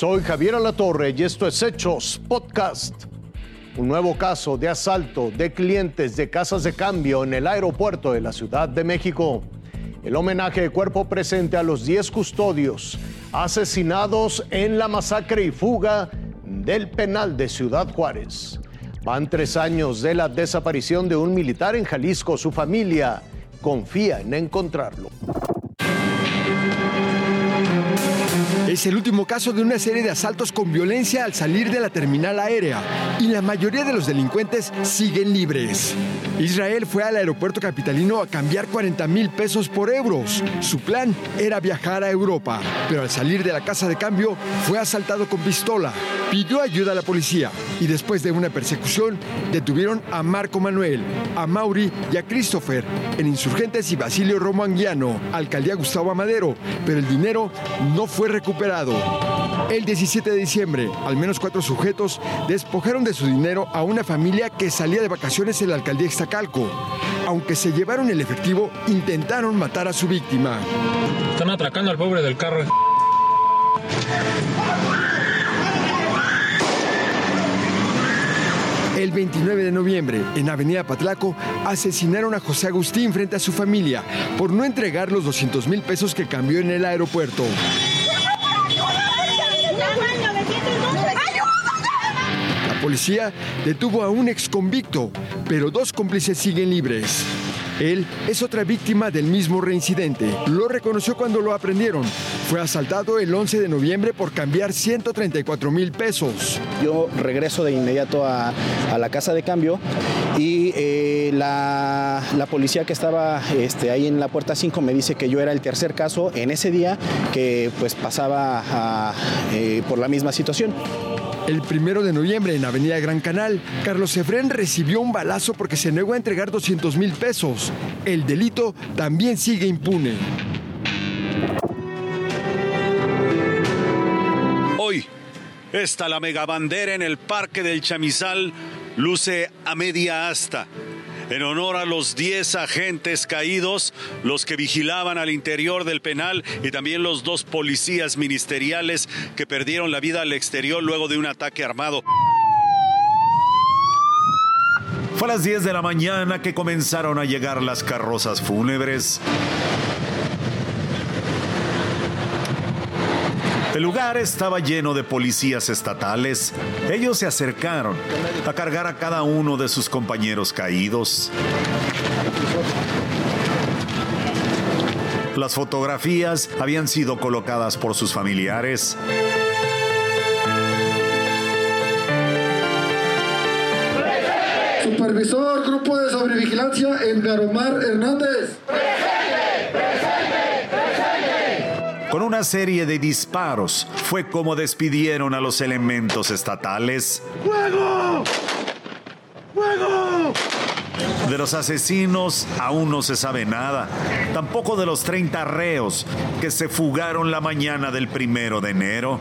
Soy Javier Alatorre y esto es Hechos Podcast. Un nuevo caso de asalto de clientes de casas de cambio en el aeropuerto de la Ciudad de México. El homenaje de cuerpo presente a los 10 custodios asesinados en la masacre y fuga del penal de Ciudad Juárez. Van tres años de la desaparición de un militar en Jalisco. Su familia confía en encontrarlo. Es el último caso de una serie de asaltos con violencia al salir de la terminal aérea y la mayoría de los delincuentes siguen libres. Israel fue al aeropuerto capitalino a cambiar 40 mil pesos por euros. Su plan era viajar a Europa, pero al salir de la casa de cambio fue asaltado con pistola. Pidió ayuda a la policía y después de una persecución detuvieron a Marco Manuel, a Mauri y a Christopher en Insurgentes y Basilio Romanguiano, alcaldía Gustavo Amadero, pero el dinero no fue recuperado el 17 de diciembre, al menos cuatro sujetos despojaron de su dinero a una familia que salía de vacaciones en la alcaldía Iztacalco. Aunque se llevaron el efectivo, intentaron matar a su víctima. Están atracando al pobre del carro. El 29 de noviembre, en Avenida Patlaco, asesinaron a José Agustín frente a su familia por no entregar los 200 mil pesos que cambió en el aeropuerto. La policía detuvo a un ex convicto, pero dos cómplices siguen libres. Él es otra víctima del mismo reincidente. Lo reconoció cuando lo aprendieron. Fue asaltado el 11 de noviembre por cambiar 134 mil pesos. Yo regreso de inmediato a, la casa de cambio y eh, la, policía que estaba este, ahí en la puerta 5 me dice que yo era el tercer caso en ese día que pues pasaba eh, por la misma situación. El primero de noviembre en Avenida Gran Canal, Carlos Efrén recibió un balazo porque se negó a entregar 200 mil pesos. El delito también sigue impune. Hoy está la megabandera en el Parque del Chamizal, luce a media asta en honor a los 10 agentes caídos, los que vigilaban al interior del penal y también los dos policías ministeriales que perdieron la vida al exterior luego de un ataque armado. Fue a las 10 de la mañana que comenzaron a llegar las carrozas fúnebres. El lugar estaba lleno de policías estatales. Ellos se acercaron a cargar a cada uno de sus compañeros caídos. Las fotografías habían sido colocadas por sus familiares. Supervisor, Grupo de Sobrevigilancia, Edgar Omar Hernández. Con una serie de disparos fue como despidieron a los elementos estatales. ¡Fuego! ¡Fuego! De los asesinos aún no se sabe nada, tampoco de los 30 reos que se fugaron la mañana del primero de enero.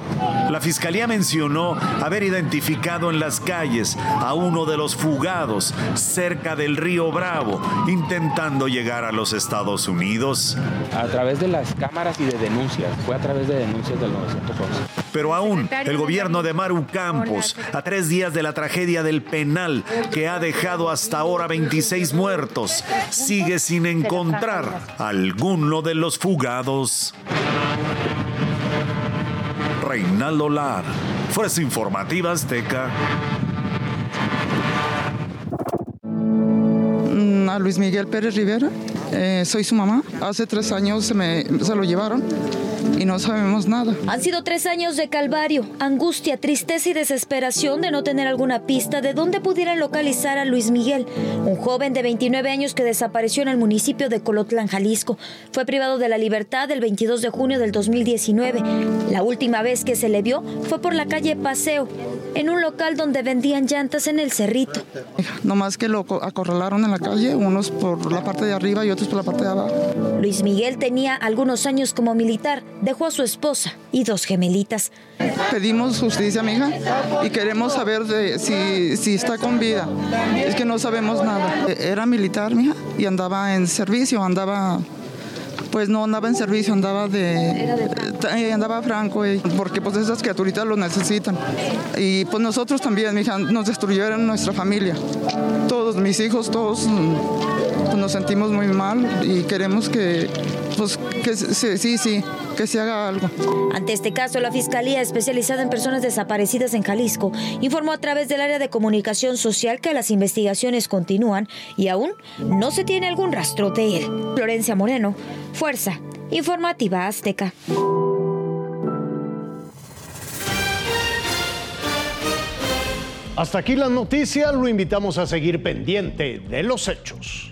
La fiscalía mencionó haber identificado en las calles a uno de los fugados cerca del río Bravo, intentando llegar a los Estados Unidos. A través de las cámaras y de denuncias, fue a través de denuncias del 911. Pero aún el gobierno de Maru Campos, a tres días de la tragedia del penal que ha dejado hasta ahora 26 muertos, sigue sin encontrar alguno de los fugados. Reinaldo Lar, Fuerza Informativa Azteca. Mm, a Luis Miguel Pérez Rivera, eh, soy su mamá. Hace tres años se, me, se lo llevaron y no sabemos nada. Han sido tres años de calvario, angustia, tristeza y desesperación de no tener alguna pista de dónde pudieran localizar a Luis Miguel, un joven de 29 años que desapareció en el municipio de Colotlán, Jalisco. Fue privado de la libertad el 22 de junio del 2019. La última vez que se le vio fue por la calle Paseo, en un local donde vendían llantas en el Cerrito. No más que lo acorralaron en la calle, unos por la parte de arriba y otros por la parte de abajo. Luis Miguel tenía algunos años como militar dejó a su esposa y dos gemelitas. Pedimos justicia, mija, y queremos saber si, si está con vida. Es que no sabemos nada. Era militar, mija, y andaba en servicio, andaba pues no andaba en servicio, andaba de, eh, andaba franco, eh, porque pues esas criaturitas lo necesitan. Y pues nosotros también, mi hija, nos destruyeron nuestra familia. Todos mis hijos, todos pues, nos sentimos muy mal y queremos que, pues, que sí, sí, que se haga algo. Ante este caso, la Fiscalía Especializada en Personas Desaparecidas en Jalisco informó a través del área de comunicación social que las investigaciones continúan y aún no se tiene algún rastro de él. Florencia Moreno, Fuerza Informativa Azteca. Hasta aquí la noticia, lo invitamos a seguir pendiente de los hechos.